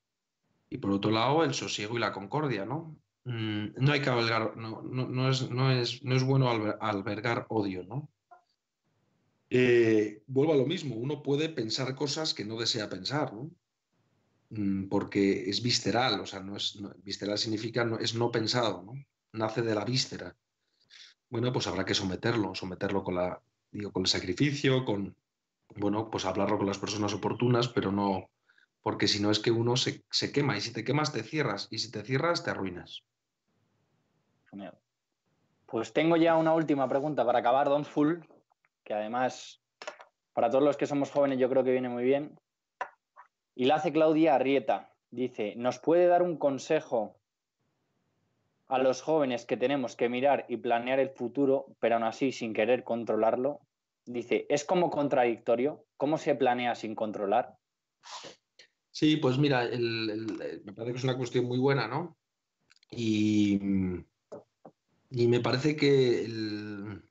y por otro lado, el sosiego y la concordia, ¿no? Mm, no hay que albergar, no, es, no, es, no es bueno albergar odio, ¿no? Eh, vuelvo a lo mismo, uno puede pensar cosas que no desea pensar, ¿no? Mm, porque es visceral, o sea, no es, visceral significa no, es no pensado, ¿no? nace de la víscera. Bueno, pues habrá que someterlo, someterlo con, la, digo, con el sacrificio, con, bueno, pues hablarlo con las personas oportunas, pero no, porque si no es que uno se, se quema, y si te quemas te cierras, y si te cierras te arruinas. Pues tengo ya una última pregunta para acabar, Don Full, que además para todos los que somos jóvenes yo creo que viene muy bien. Y la hace Claudia Arrieta. Dice, ¿nos puede dar un consejo a los jóvenes que tenemos que mirar y planear el futuro, pero aún así sin querer controlarlo? Dice, ¿es como contradictorio? ¿Cómo se planea sin controlar? Sí, pues mira, me parece que es una cuestión muy buena, ¿no? Y, y me parece que el,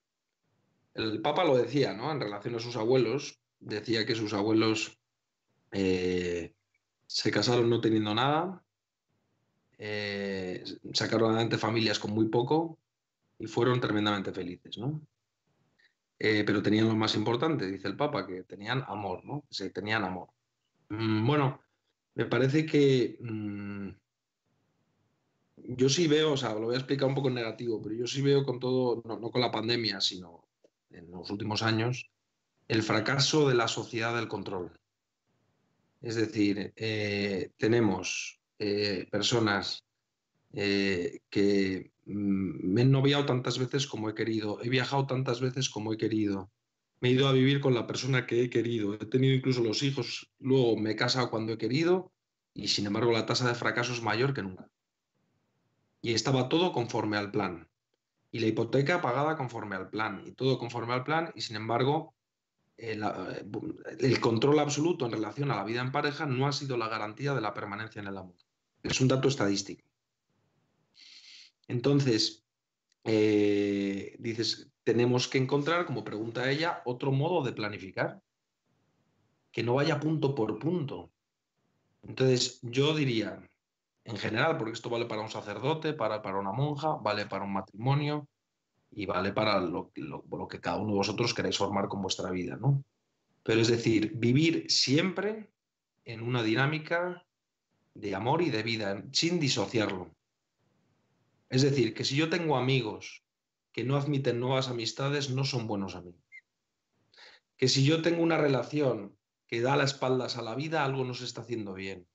el Papa lo decía, ¿no? En relación a sus abuelos, decía que sus abuelos eh, se casaron no teniendo nada, eh, sacaron adelante familias con muy poco y fueron tremendamente felices, ¿no? Eh, pero tenían lo más importante, dice el Papa, que tenían amor, ¿no? Se tenían amor. Mm, bueno, me parece que mm, yo sí veo, o sea, lo voy a explicar un poco en negativo, pero yo sí veo con todo, no con la pandemia, sino en los últimos años, el fracaso de la sociedad del control. Es decir, eh, tenemos eh, personas eh, que mm, me he noviado tantas veces como he querido, he viajado tantas veces como he querido, me he ido a vivir con la persona que he querido, he tenido incluso los hijos, luego me he casado cuando he querido y sin embargo la tasa de fracaso es mayor que nunca. Y estaba todo conforme al plan. Y la hipoteca pagada conforme al plan, y todo conforme al plan, y sin embargo, el, eh, el, control absoluto en relación a la vida en pareja no ha sido la garantía de la permanencia en el amor. Es un dato estadístico. Entonces, eh, dices, tenemos que encontrar, como pregunta ella, otro modo de planificar, que no vaya punto por punto. Entonces, yo diría, en general, porque esto vale para un sacerdote, para, para una monja, vale para un matrimonio y vale para lo, que cada uno de vosotros queráis formar con vuestra vida, ¿no? Pero es decir, vivir siempre en una dinámica de amor y de vida, sin disociarlo. Es decir, que si yo tengo amigos que no admiten nuevas amistades, no son buenos amigos. Que si yo tengo una relación que da las espaldas a la vida, algo no se está haciendo bien.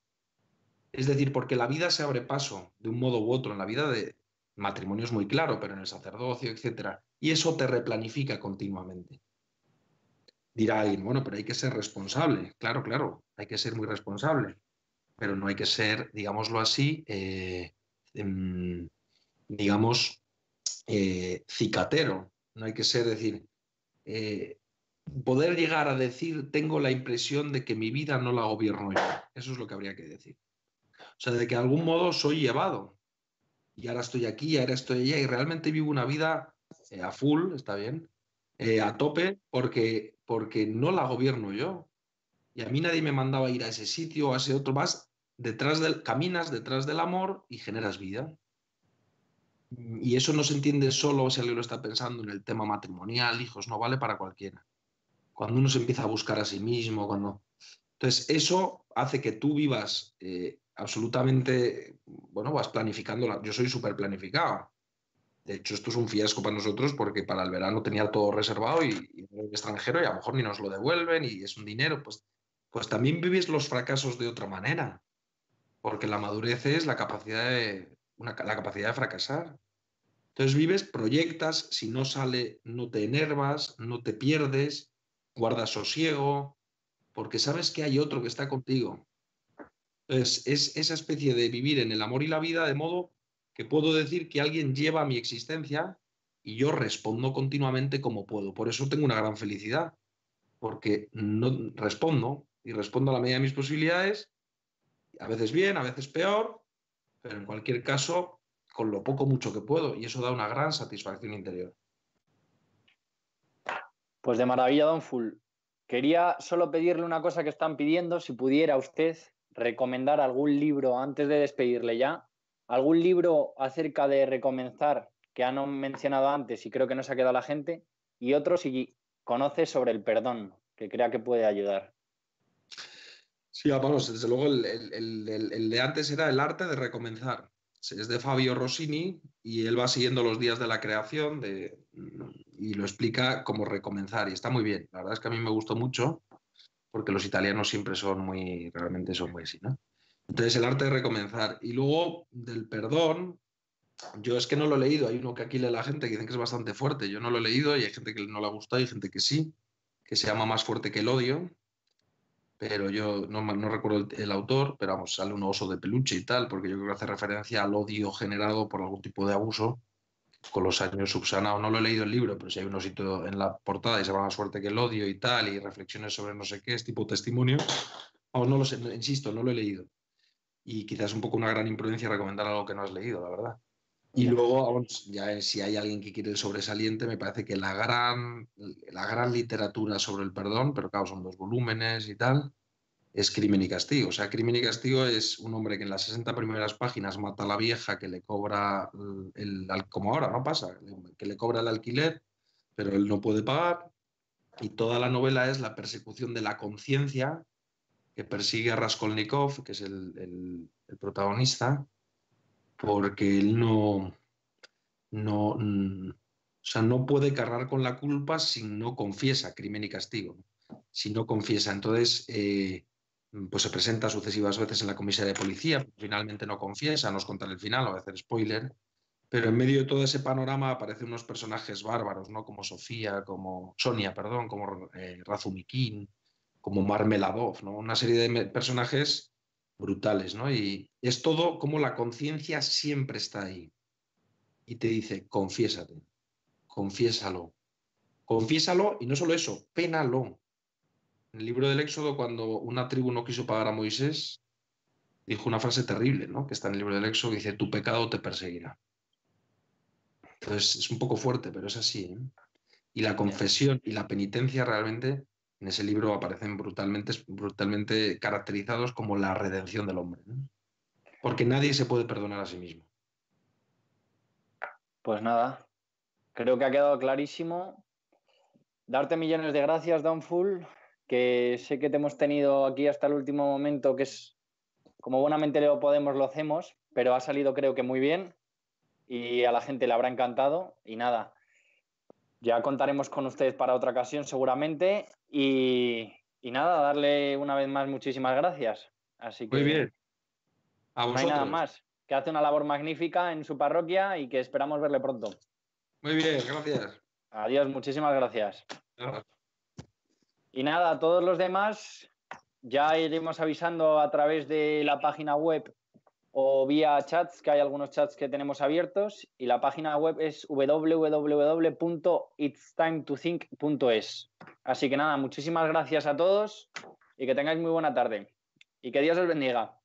Es decir, porque la vida se abre paso de un modo u otro, en la vida de matrimonio es muy claro, pero en el sacerdocio, etc. Y eso te replanifica continuamente. Dirá alguien, bueno, pero hay que ser responsable. Claro, claro, hay que ser muy responsable, pero no hay que ser, digámoslo así, eh, em, digamos, eh, cicatero. No hay que ser, decir, eh, poder llegar a decir, tengo la impresión de que mi vida no la gobierno yo. Eso es lo que habría que decir. O sea, de que de algún modo soy llevado. Y ahora estoy aquí, ahora estoy allá, y realmente vivo una vida eh, a full, está bien, eh, a tope, porque, porque no la gobierno yo. Y a mí nadie me mandaba ir a ese sitio o a ese otro más. Detrás del, caminas detrás del amor y generas vida. Y eso no se entiende solo si alguien lo está pensando en el tema matrimonial, hijos, no vale para cualquiera. Cuando uno se empieza a buscar a sí mismo, cuando... Entonces, eso hace que tú vivas eh, absolutamente, bueno, vas planificando, yo soy súper planificado. De hecho, esto es un fiasco para nosotros porque para el verano tenía todo reservado y, y el extranjero y a lo mejor ni nos lo devuelven y es un dinero, pues, pues también vives los fracasos de otra manera, porque la madurez es la capacidad de, una, la capacidad de fracasar. Entonces vives, proyectas, si no sale, no te enervas, no te pierdes, guardas sosiego, porque sabes que hay otro que está contigo. Entonces, es esa especie de vivir en el amor y la vida de modo que puedo decir que alguien lleva mi existencia y yo respondo continuamente como puedo. Por eso tengo una gran felicidad, porque no respondo y respondo a la medida de mis posibilidades, a veces bien, a veces peor, pero en cualquier caso, con lo poco mucho que puedo, y eso da una gran satisfacción interior. Pues de maravilla, Don Full. Quería solo pedirle una cosa que están pidiendo, si pudiera usted recomendar algún libro antes de despedirle ya, algún libro acerca de recomenzar que han mencionado antes y creo que no se ha quedado la gente, y otro si conoce sobre el perdón, que crea que puede ayudar. Sí, vamos, desde luego el, el, el, de antes era El arte de recomenzar. Es de Fabio Rossini y él va siguiendo los días de la creación de, y lo explica cómo recomenzar y está muy bien. La verdad es que a mí me gustó mucho porque los italianos siempre son muy, realmente son muy así, ¿no? Entonces, el arte de recomenzar. Y luego, del perdón, yo es que no lo he leído. Hay uno que aquí lee la gente que dicen que es bastante fuerte. Yo no lo he leído y hay gente que no le ha gustado y hay gente que sí, que se llama Más fuerte que el odio. Pero yo no, no recuerdo el, el, autor, pero vamos, sale un oso de peluche y tal, porque yo creo que hace referencia al odio generado por algún tipo de abuso con los años subsanado. No lo he leído el libro, pero si hay un osito en la portada y se llama Más fuerte que el odio y tal, y reflexiones sobre no sé qué, es tipo testimonio. Vamos, no lo sé, insisto, no lo he leído. Y quizás un poco una gran imprudencia recomendar algo que no has leído, la verdad. Y luego, vamos, ya si hay alguien que quiere el sobresaliente, me parece que la gran, la gran literatura sobre el perdón, pero claro, son dos volúmenes y tal, es Crimen y Castigo. O sea, Crimen y Castigo es un hombre que en las 60 primeras páginas mata a la vieja que le cobra, el, como ahora, ¿no pasa? Que le cobra el alquiler, pero él no puede pagar. Y toda la novela es la persecución de la conciencia que persigue a Raskolnikov, que es el protagonista, porque él no, no, o sea, no puede cargar con la culpa si no confiesa crimen y castigo, si no confiesa. Entonces, eh, pues se presenta sucesivas veces en la comisaría de policía, finalmente no confiesa, no os contaré el final, voy a hacer spoiler, pero en medio de todo ese panorama aparecen unos personajes bárbaros, ¿no? Como Sofía, como Sonia, perdón, como eh, Razumikin, como Marmeladov, ¿no? Una serie de personajes brutales, ¿no? Y es todo como la conciencia siempre está ahí. y te dice, confiésate, confiésalo, confiésalo y no solo eso, pénalo. En el libro del Éxodo, cuando una tribu no quiso pagar a Moisés, dijo una frase terrible, ¿no? Que está en el libro del Éxodo, que dice, tu pecado te perseguirá. Entonces es un poco fuerte, pero es así. ¿eh? Y la confesión y la penitencia realmente en ese libro aparecen brutalmente, brutalmente caracterizados como la redención del hombre. ¿no? Porque nadie se puede perdonar a sí mismo. Pues nada, creo que ha quedado clarísimo. Darte millones de gracias, Downful, que sé que te hemos tenido aquí hasta el último momento, que es como buenamente lo podemos, lo hacemos, pero ha salido creo que muy bien y a la gente le habrá encantado. Y nada, ya contaremos con ustedes para otra ocasión seguramente. Y, y nada, darle una vez más muchísimas gracias. Así que Muy bien. A no hay nada vosotros. más. Que hace una labor magnífica en su parroquia y que esperamos verle pronto. Muy bien, gracias. Adiós, muchísimas gracias. Y nada, a todos los demás ya iremos avisando a través de la página web o vía chats, que hay algunos chats que tenemos abiertos, y la página web es www.itstimetothink.es. Así que nada, muchísimas gracias a todos y que tengáis muy buena tarde. Y que Dios os bendiga.